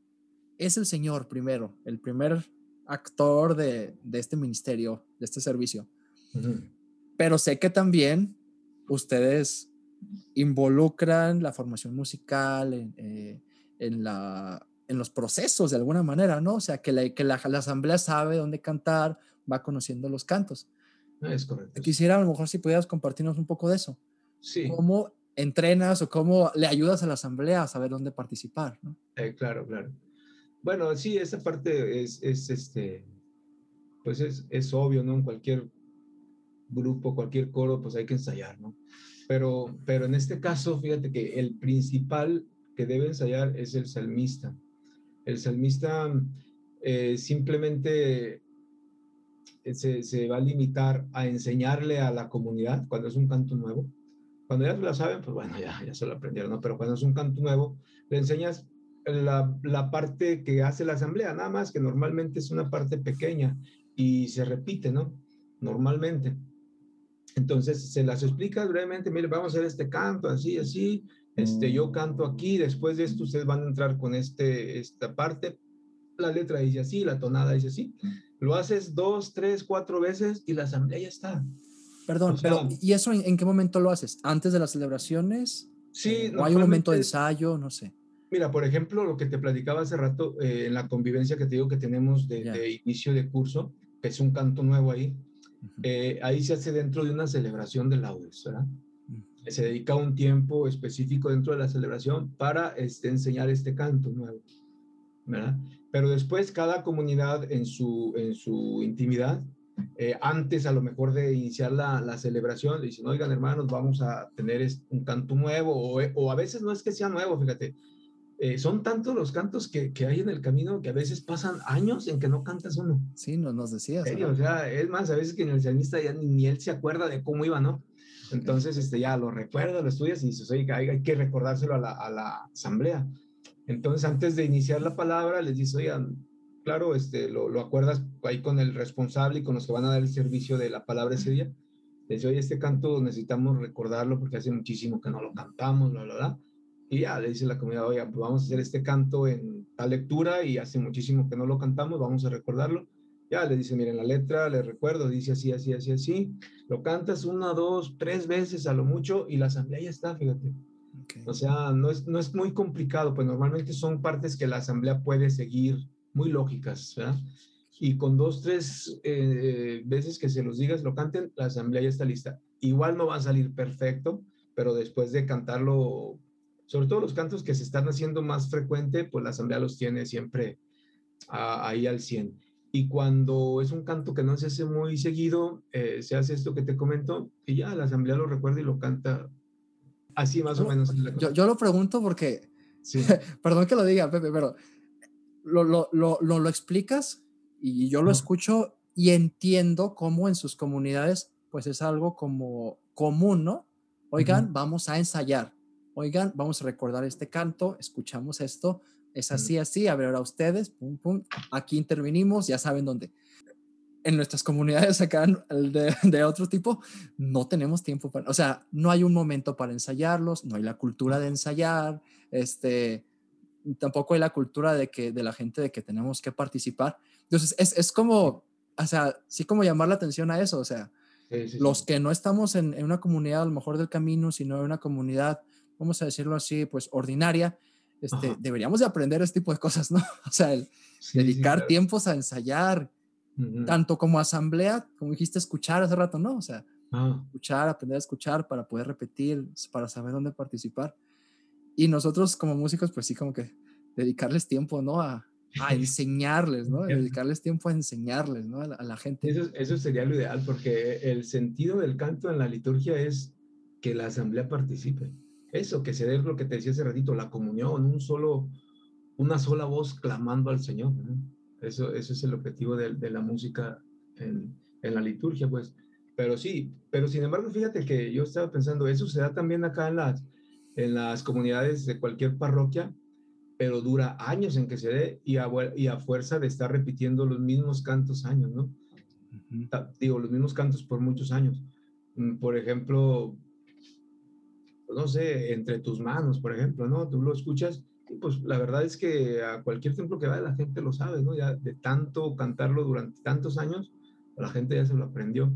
Es el Señor primero, el primer actor de, de este ministerio, de este servicio. Pero sé que también ustedes involucran la formación musical en, eh, en, la, en los procesos de alguna manera, ¿no? O sea, que, la, que la, la, asamblea sabe dónde cantar, va conociendo los cantos. Es correcto. Quisiera a lo mejor si pudieras compartirnos un poco de eso. Sí. ¿Cómo entrenas o cómo le ayudas a la asamblea a saber dónde participar. Eh, claro, claro. Bueno, sí, esa parte es, es este, pues es, es, obvio, ¿no? En cualquier grupo, cualquier coro, pues hay que ensayar, ¿no? Pero, pero en este caso, fíjate que el principal que debe ensayar es el salmista. El salmista eh, simplemente se, se va a limitar a enseñarle a la comunidad cuando es un canto nuevo, cuando ya lo saben, pues bueno, ya, ya se lo aprendieron, ¿no? Pero cuando es un canto nuevo, le enseñas la, la, parte que hace la asamblea, nada más que normalmente es una parte pequeña y se repite, ¿no? Normalmente. Entonces se las explica brevemente, mire, vamos a hacer este canto, así, así, este, yo canto aquí, después de esto ustedes van a entrar con este, esta parte, la letra dice así, la tonada dice así, lo haces dos, tres, cuatro veces y la asamblea ya está. Perdón, pero ¿y eso en, qué momento lo haces? ¿Antes de las celebraciones? Sí. ¿O hay un momento de ensayo? No sé. Mira, por ejemplo, lo que te platicaba hace rato, eh, en la convivencia que te digo que tenemos de, inicio de curso, que es un canto nuevo ahí, eh, ahí se hace dentro de una celebración de laudes, ¿verdad? Se dedica un tiempo específico dentro de la celebración para este, enseñar este canto nuevo, ¿verdad? Pero después cada comunidad en su, en su intimidad eh, antes a lo mejor de iniciar la, la, celebración, le dicen, oigan hermanos, vamos a tener un canto nuevo, o, eh, o a veces no es que sea nuevo, fíjate, eh, son tantos los cantos que, que, hay en el camino que a veces pasan años en que no cantas uno. Sí, nos, nos decías. O sea, es más, a veces que en el salmista ya ni, él se acuerda de cómo iba, ¿no? Entonces, este, ya lo recuerda, lo estudias y dices, oye, hay, hay que recordárselo a la, a la asamblea. Entonces, antes de iniciar la palabra, les dice, oigan, claro, este, lo, lo, acuerdas ahí con el responsable y con los que van a dar el servicio de la palabra ese día. Le dice, oye, este canto necesitamos recordarlo porque hace muchísimo que no lo cantamos, bla, bla, bla. Y ya le dice la comunidad, oye, pues vamos a hacer este canto en tal lectura y hace muchísimo que no lo cantamos, vamos a recordarlo. Ya le dice, miren, la letra, le recuerdo, dice así, así, así, así. Lo cantas una, dos, tres veces a lo mucho y la asamblea ya está, fíjate. O sea, no es, no es muy complicado, pues normalmente son partes que la asamblea puede seguir muy lógicas, ¿verdad? y con dos, tres eh, veces que se los digas, lo canten, la asamblea ya está lista. Igual no va a salir perfecto, pero después de cantarlo, sobre todo los cantos que se están haciendo más frecuente, pues la asamblea los tiene siempre ahí al 100. Y cuando es un canto que no se hace muy seguido, eh, se hace esto que te comento y ya la asamblea lo recuerda y lo canta así más o menos. Yo, yo, lo pregunto porque, sí. perdón que lo diga, Pepe, pero lo, lo, lo, lo explicas y yo lo escucho y entiendo cómo en sus comunidades pues es algo como común, ¿no? Oigan, vamos a ensayar. Oigan, vamos a recordar este canto, escuchamos esto, es así, así, a ver ahora ustedes, pum, pum, aquí intervenimos, ya saben dónde. En nuestras comunidades acá de, de, otro tipo, no tenemos tiempo para, o sea, no hay un momento para ensayarlos, no hay la cultura de ensayar, este, tampoco hay la cultura de que, de la gente de que tenemos que participar. Entonces, es, es como, o sea, sí como llamar la atención a eso, o sea, los que no estamos en, en, una comunidad a lo mejor del camino, sino en una comunidad, vamos a decirlo así, pues ordinaria, este, deberíamos de aprender este tipo de cosas, ¿no? O sea, el dedicar tiempos a ensayar, tanto como asamblea, como dijiste, escuchar hace rato, ¿no? O sea, ah. escuchar, aprender a escuchar para poder repetir, para saber dónde participar. Y nosotros como músicos, pues sí, como que dedicarles tiempo, ¿no? A, a enseñarles, ¿no? Dedicarles tiempo a enseñarles, ¿no? A la, a la gente. Eso, eso sería lo ideal, porque el sentido del canto en la liturgia es que la asamblea participe eso, que se dé lo que te decía hace ratito, la comunión, un solo, una sola voz clamando al Señor. Eso, eso es el objetivo de, de la música en, en, la liturgia, pues. Pero sí, pero sin embargo, fíjate que yo estaba pensando, eso se da también acá en las, en las comunidades de cualquier parroquia, pero dura años en que se dé y a, y a fuerza de estar repitiendo los mismos cantos años, ¿no? Digo, los mismos cantos por muchos años. Mm, por ejemplo, no sé, entre tus manos, por ejemplo, ¿no? Tú lo escuchas y pues la verdad es que a cualquier templo que vaya la gente lo sabe, ¿no? Ya de tanto cantarlo durante tantos años, la gente ya se lo aprendió.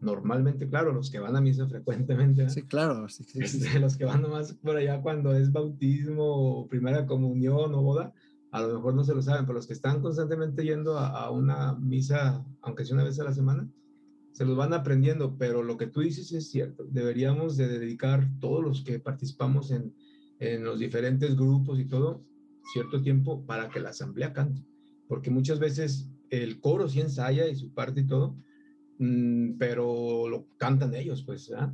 Normalmente, claro, los que van a misa frecuentemente. Sí, claro. Sí, sí, este, Los que van nomás por allá cuando es bautismo o primera comunión o boda, a lo mejor no se lo saben, pero los que están constantemente yendo a, a una misa, aunque sea una vez a la semana, se los van aprendiendo, pero lo que tú dices es cierto. Deberíamos de dedicar todos los que participamos en, en los diferentes grupos y todo, cierto tiempo para que la asamblea cante, porque muchas veces el coro sí ensaya y su parte y todo, pero lo cantan ellos, pues, ¿verdad?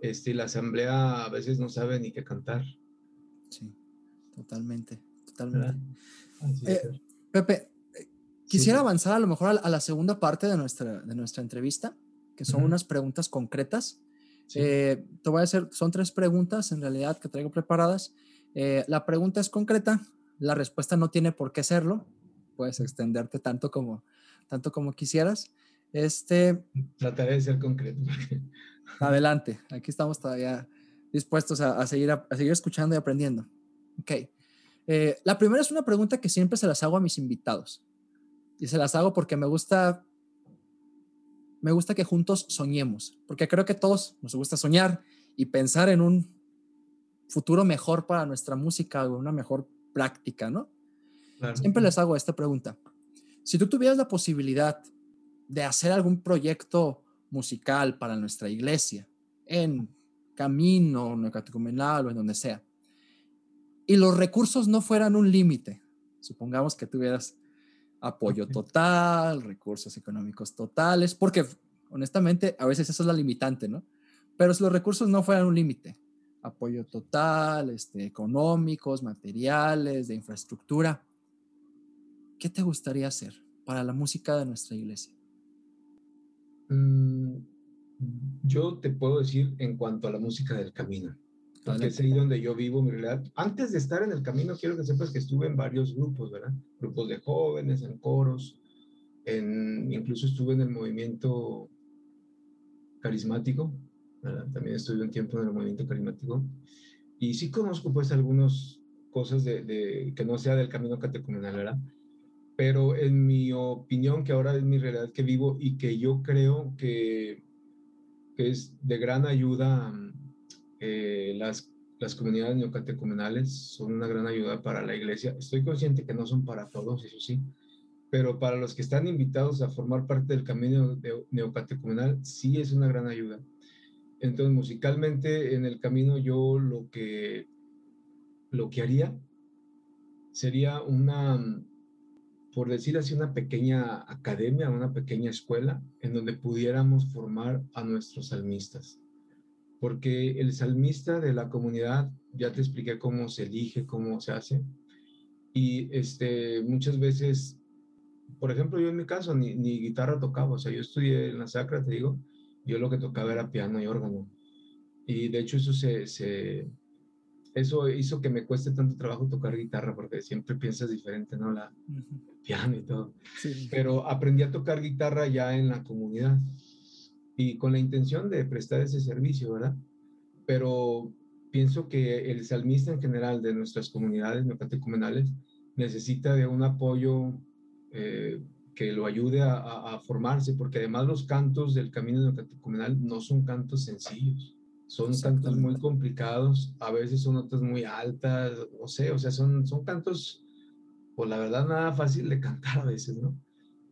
Este, la asamblea a veces no sabe ni qué cantar. Sí, totalmente, totalmente. Eh, Pepe, Quisiera avanzar a lo mejor a, la segunda parte de nuestra, de nuestra entrevista, que son unas preguntas concretas. Eh, te voy a hacer, son tres preguntas en realidad que traigo preparadas. Eh, la pregunta es concreta, la respuesta no tiene por qué serlo, puedes extenderte tanto como, tanto como quisieras. Este, Trataré de ser concreto. Adelante, aquí estamos todavía dispuestos a, seguir, a, seguir escuchando y aprendiendo. Ok. Eh, la primera es una pregunta que siempre se las hago a mis invitados y se las hago porque me gusta me gusta que juntos soñemos, porque creo que todos nos gusta soñar y pensar en un futuro mejor para nuestra música o una mejor práctica, ¿no? Siempre les hago esta pregunta. Si tú tuvieras la posibilidad de hacer algún proyecto musical para nuestra iglesia, en camino, en catecumenal o en donde sea, y los recursos no fueran un límite, supongamos que tuvieras apoyo total, recursos económicos totales, porque honestamente a veces eso es la limitante, ¿no? Pero si los recursos no fueran un límite, apoyo total, este, económicos, materiales, de infraestructura, ¿qué te gustaría hacer para la música de nuestra iglesia? Mm, yo te puedo decir en cuanto a la música del camino porque es ahí donde yo vivo mi realidad. Antes de estar en el camino, quiero que sepas que estuve en varios grupos, ¿verdad? Grupos de jóvenes, en coros, en, incluso estuve en el movimiento carismático, ¿verdad? También estuve un tiempo en el movimiento carismático. Y sí conozco pues algunas cosas de, de, que no sea del camino catecumenal, ¿verdad? Pero en mi opinión, que ahora es mi realidad que vivo y que yo creo que, que es de gran ayuda eh, las, las comunidades neocatecumenales son una gran ayuda para la iglesia. Estoy consciente que no son para todos, eso sí, pero para los que están invitados a formar parte del camino neocatecumenal, sí es una gran ayuda. Entonces, musicalmente en el camino yo lo que, lo que haría sería una, por decir así, una pequeña academia, una pequeña escuela en donde pudiéramos formar a nuestros salmistas. Porque el salmista de la comunidad, ya te expliqué cómo se elige, cómo se hace. Y este, muchas veces, por ejemplo, yo en mi caso ni, ni guitarra tocaba, o sea, yo estudié en la sacra, te digo, yo lo que tocaba era piano y órgano. Y de hecho eso se, se, eso hizo que me cueste tanto trabajo tocar guitarra porque siempre piensas diferente, ¿no? La piano y todo. Pero aprendí a tocar guitarra ya en la comunidad y con la intención de prestar ese servicio, ¿verdad? Pero pienso que el salmista en general de nuestras comunidades neocatecumenales necesita de un apoyo eh, que lo ayude a, formarse, porque además los cantos del camino neocatecumenal no son cantos sencillos, son cantos muy complicados, a veces son notas muy altas, no sé, o sea, son, son cantos, pues la verdad, nada fácil de cantar a veces, ¿no?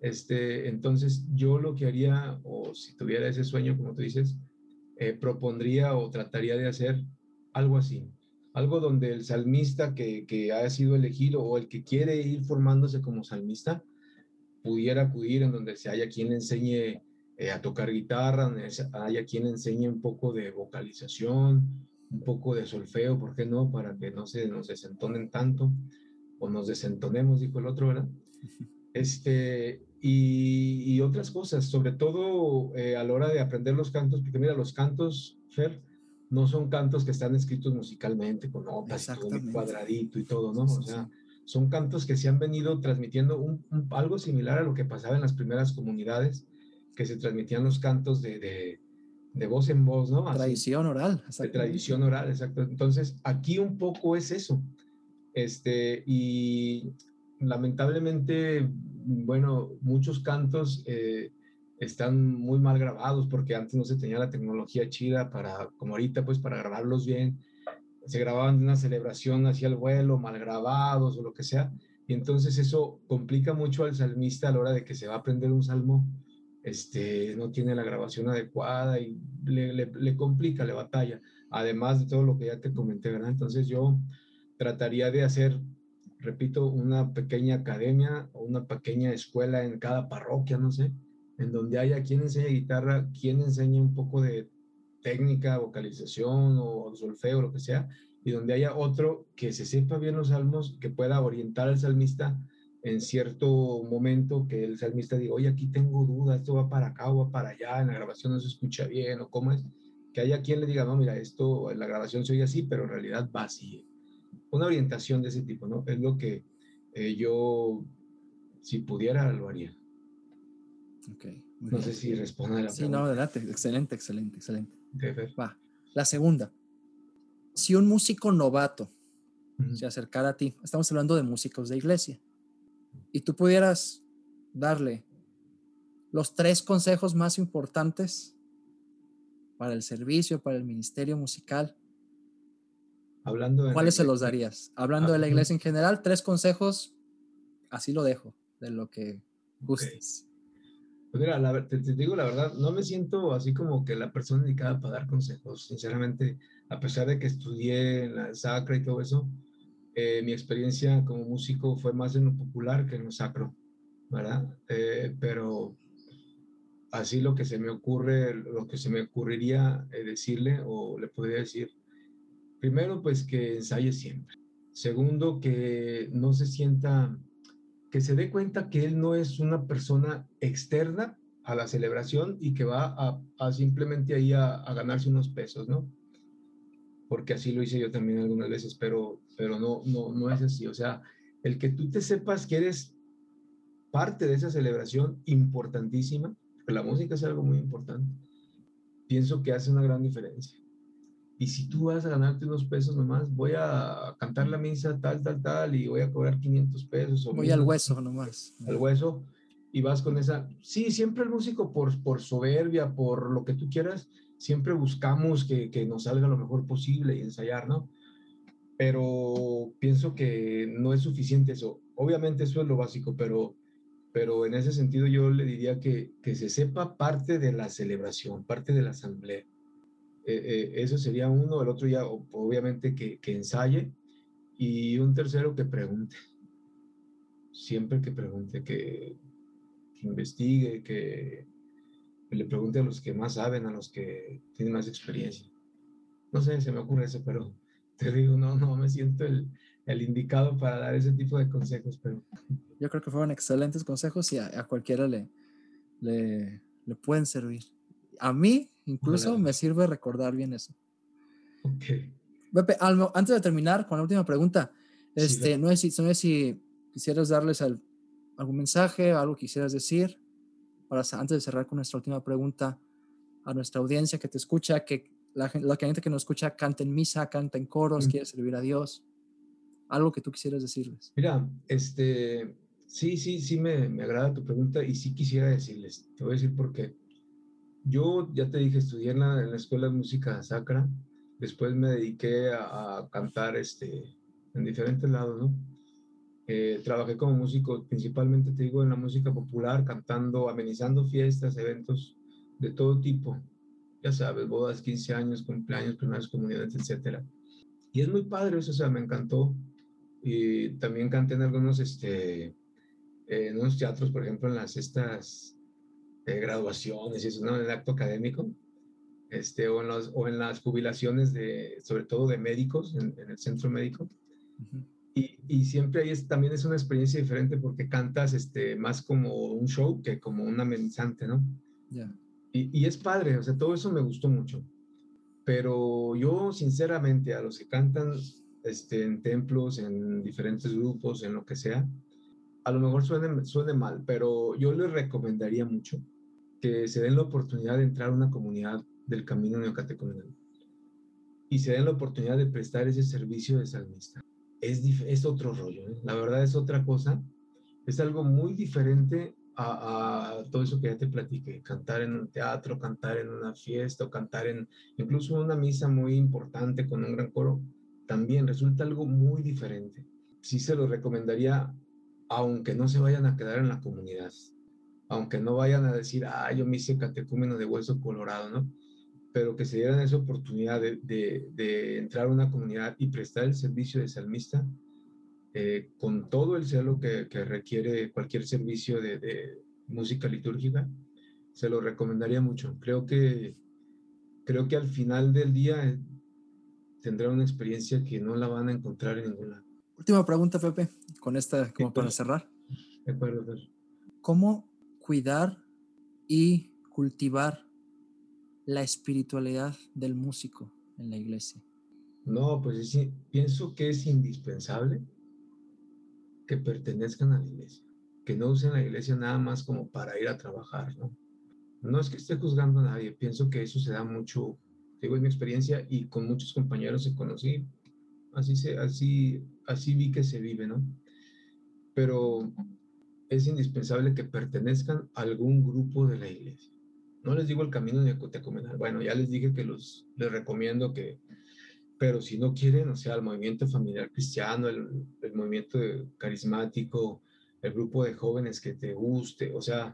Este, entonces, yo lo que haría, o si tuviera ese sueño, como tú dices, eh, propondría o trataría de hacer algo así, algo donde el salmista que, que ha sido elegido o el que quiere ir formándose como salmista, pudiera acudir en donde se haya quien le enseñe eh, a tocar guitarra, haya quien enseñe un poco de vocalización, un poco de solfeo, ¿por qué no? Para que no se nos desentonen tanto o nos desentonemos, dijo el otro, ¿verdad? Este, y, otras cosas, sobre todo eh, a la hora de aprender los cantos, porque mira, los cantos, Fer, no son cantos que están escritos musicalmente con notas y todo cuadradito y todo, ¿no? O sea, son cantos que se han venido transmitiendo un, algo similar a lo que pasaba en las primeras comunidades, que se transmitían los cantos de, de, voz en voz, ¿no? tradición oral. De tradición oral, exacto. Entonces, aquí un poco es eso. Este, y lamentablemente, bueno, muchos cantos eh, están muy mal grabados porque antes no se tenía la tecnología chida para, como ahorita, pues para grabarlos bien se grababan de una celebración hacia el vuelo, mal grabados o lo que sea, y entonces eso complica mucho al salmista a la hora de que se va a aprender un salmo, este, no tiene la grabación adecuada y le, complica, le batalla, además de todo lo que ya te comenté, ¿verdad? Entonces yo trataría de hacer, repito, una pequeña academia o una pequeña escuela en cada parroquia, no sé, en donde haya quien enseñe guitarra, quien enseñe un poco de técnica, vocalización o solfeo, lo que sea, y donde haya otro que se sepa bien los salmos, que pueda orientar al salmista en cierto momento, que el salmista diga, oye, aquí tengo dudas, esto va para acá o va para allá, en la grabación no se escucha bien, o cómo es, que haya quien le diga, no, mira, esto en la grabación se oye así, pero en realidad va así. Una orientación de ese tipo, ¿no? Es lo que eh, yo, si pudiera, lo haría. Okay, no sé si responde a la pregunta. Sí, no, adelante. Excelente, excelente, excelente. Va. La segunda. Si un músico novato se acercara a ti, estamos hablando de músicos de iglesia, y tú pudieras darle los tres consejos más importantes para el servicio, para el ministerio musical, Hablando ¿cuáles se los darías? Hablando de la iglesia en general, tres consejos, así lo dejo, de lo que gustes. Pues mira, te, digo la verdad, no me siento así como que la persona indicada para dar consejos. Sinceramente, a pesar de que estudié en la sacra y todo eso, eh, mi experiencia como músico fue más en lo popular que en lo sacro, ¿verdad? Eh, pero así lo que se me ocurre, lo que se me ocurriría eh, decirle o le podría decir, primero pues que ensaye siempre. Segundo, que no se sienta que se dé cuenta que él no es una persona externa a la celebración y que va a, simplemente ahí a, ganarse unos pesos, ¿no? Porque así lo hice yo también algunas veces, pero, pero no, no, no es así. O sea, el que tú te sepas que eres parte de esa celebración importantísima, porque la música es algo muy importante, pienso que hace una gran diferencia y si tú vas a ganarte unos pesos nomás, voy a cantar la misa tal, tal, tal, y voy a cobrar 500 pesos. O voy al hueso nomás. Al hueso, y vas con esa. Sí, siempre el músico, por, por soberbia, por lo que tú quieras, siempre buscamos que, que nos salga lo mejor posible y ensayar, ¿no? Pero pienso que no es suficiente eso. Obviamente eso es lo básico, pero pero en ese sentido yo le diría que, que se sepa parte de la celebración, parte de la asamblea. Eh, eh, eso sería uno, el otro ya obviamente que, que ensaye y un tercero que pregunte. Siempre que pregunte, que, que investigue, que, le pregunte a los que más saben, a los que tienen más experiencia. No sé, se me ocurre eso, pero te digo, no, no me siento el, el indicado para dar ese tipo de consejos, pero... Yo creo que fueron excelentes consejos y a, cualquiera le, le, le, pueden servir. A mí, incluso, me sirve recordar bien eso. Ok. Pepe, antes de terminar con la última pregunta, este, no, si, no si quisieras darles algún mensaje, algo quisieras decir, para antes de cerrar con nuestra última pregunta a nuestra audiencia que te escucha, que la, la gente que nos escucha canta en misa, canta en coros, quiere servir a Dios algo que tú quisieras decirles. Mira, este, sí, sí, sí me, me agrada tu pregunta y sí quisiera decirles, te voy a decir por qué. Yo, ya te dije, estudié en la, en la Escuela de Música Sacra, después me dediqué a, cantar este, en diferentes lados, ¿no? Eh, trabajé como músico, principalmente te digo, en la música popular, cantando, amenizando fiestas, eventos de todo tipo, ya sabes, bodas, 15 años, cumpleaños, primeras comunidades, etcétera. Y es muy padre eso, o sea, me encantó y también canté en algunos, este, en unos teatros, por ejemplo, en las estas eh, graduaciones y eso, ¿no? En el acto académico, este, o, en los, o en las jubilaciones de, sobre todo de médicos, en, el centro médico. Y, y, siempre ahí es, también es una experiencia diferente porque cantas este, más como un show que como un amenizante, ¿no? Y, y es padre, o sea, todo eso me gustó mucho. Pero yo, sinceramente, a los que cantan este, en templos, en diferentes grupos, en lo que sea, a lo mejor suene, suene mal, pero yo les recomendaría mucho que se den la oportunidad de entrar a una comunidad del camino neocatecumenal y se den la oportunidad de prestar ese servicio de salmista. Es, es otro rollo, ¿eh? la verdad es otra cosa, es algo muy diferente a, todo eso que ya te platiqué, cantar en un teatro, cantar en una fiesta o cantar en incluso una misa muy importante con un gran coro también resulta algo muy diferente. Sí se lo recomendaría, aunque no se vayan a quedar en la comunidad, aunque no vayan a decir, ah, yo me hice catecúmeno de hueso colorado, ¿no? Pero que se dieran esa oportunidad de, de, entrar a una comunidad y prestar el servicio de salmista eh, con todo el celo que, que requiere cualquier servicio de, de, música litúrgica, se lo recomendaría mucho. Creo que, creo que al final del día tendrán una experiencia que no la van a encontrar en ninguna. Última pregunta, Pepe, con esta como para cerrar. De acuerdo, ¿Cómo cuidar y cultivar la espiritualidad del músico en la iglesia? No, pues sí, pienso que es indispensable que pertenezcan a la iglesia, que no usen la iglesia nada más como para ir a trabajar, ¿no? No es que esté juzgando a nadie, pienso que eso se da mucho digo, es mi experiencia y con muchos compañeros se conocí, así, se, así, así vi que se vive, ¿no? Pero es indispensable que pertenezcan a algún grupo de la iglesia. No les digo el camino de Cotecomenal, bueno, ya les dije que los, les recomiendo que, pero si no quieren, o sea, el movimiento familiar cristiano, el, el movimiento carismático, el grupo de jóvenes que te guste, o sea,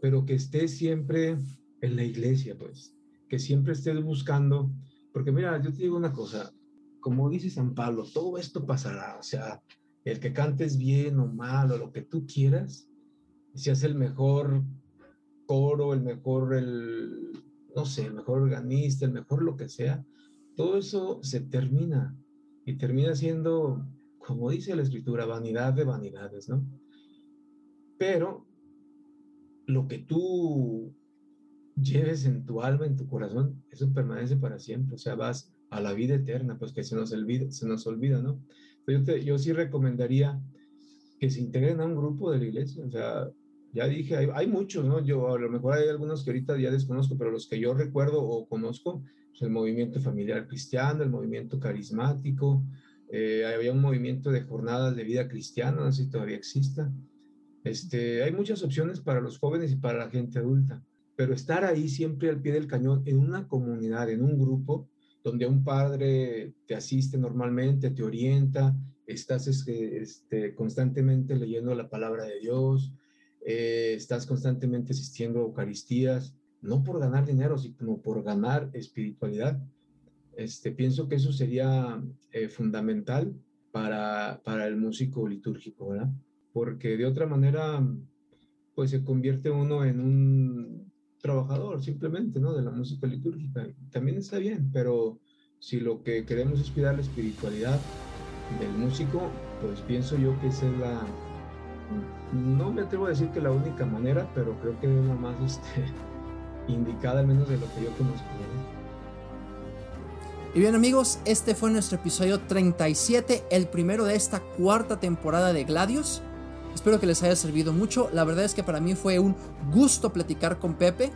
pero que esté siempre en la iglesia, pues, que siempre estés buscando, porque mira, yo te digo una cosa, como dice San Pablo, todo esto pasará, o sea, el que cantes bien o mal o lo que tú quieras, hace el mejor coro, el mejor, el, no sé, el mejor organista, el mejor lo que sea, todo eso se termina y termina siendo, como dice la escritura, vanidad de vanidades, ¿no? Pero lo que tú lleves en tu alma, en tu corazón, eso permanece para siempre, o sea, vas a la vida eterna, pues que se nos olvida, se nos olvida ¿no? Yo, yo sí recomendaría que se integren a un grupo de la iglesia, o sea, ya dije, hay, muchos, ¿no? Yo a lo mejor hay algunos que ahorita ya desconozco, pero los que yo recuerdo o conozco, pues el movimiento familiar cristiano, el movimiento carismático, eh, había un movimiento de jornadas de vida cristiana, no sé si todavía exista. Este, hay muchas opciones para los jóvenes y para la gente adulta pero estar ahí siempre al pie del cañón en una comunidad, en un grupo, donde un padre te asiste normalmente, te orienta, estás este, constantemente leyendo la palabra de Dios, eh, estás constantemente asistiendo a Eucaristías, no por ganar dinero, sino por ganar espiritualidad. Este, pienso que eso sería eh, fundamental para, para el músico litúrgico, ¿verdad? Porque de otra manera, pues se convierte uno en un trabajador simplemente, ¿no? De la música litúrgica. También está bien, pero si lo que queremos es cuidar la espiritualidad del músico, pues pienso yo que esa es la, no me atrevo a decir que la única manera, pero creo que es la más este, indicada, al menos de lo que yo conozco. Y bien amigos, este fue nuestro episodio 37, el primero de esta cuarta temporada de Gladius. Espero que les haya servido mucho. La verdad es que para mí fue un gusto platicar con Pepe.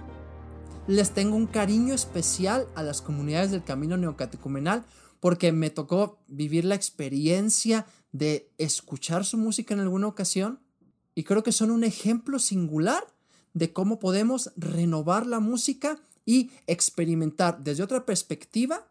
Les tengo un cariño especial a las comunidades del Camino Neocatecumenal porque me tocó vivir la experiencia de escuchar su música en alguna ocasión y creo que son un ejemplo singular de cómo podemos renovar la música y experimentar desde otra perspectiva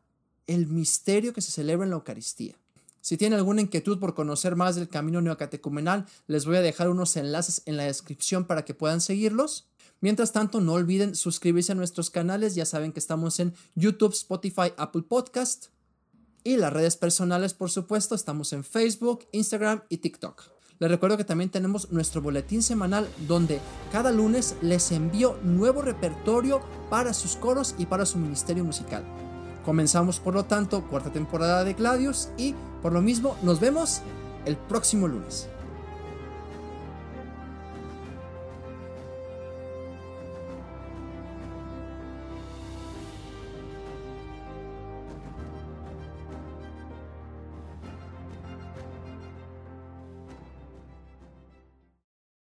el misterio que se celebra en la Eucaristía. Si tienen alguna inquietud por conocer más del camino neocatecumenal, les voy a dejar unos enlaces en la descripción para que puedan seguirlos. Mientras tanto, no olviden suscribirse a nuestros canales, ya saben que estamos en YouTube, Spotify, Apple Podcast y las redes personales, por supuesto, estamos en Facebook, Instagram y TikTok. Les recuerdo que también tenemos nuestro boletín semanal donde cada lunes les envío nuevo repertorio para sus coros y para su ministerio musical. Comenzamos por lo tanto cuarta temporada de Gladius y por lo mismo nos vemos el próximo lunes.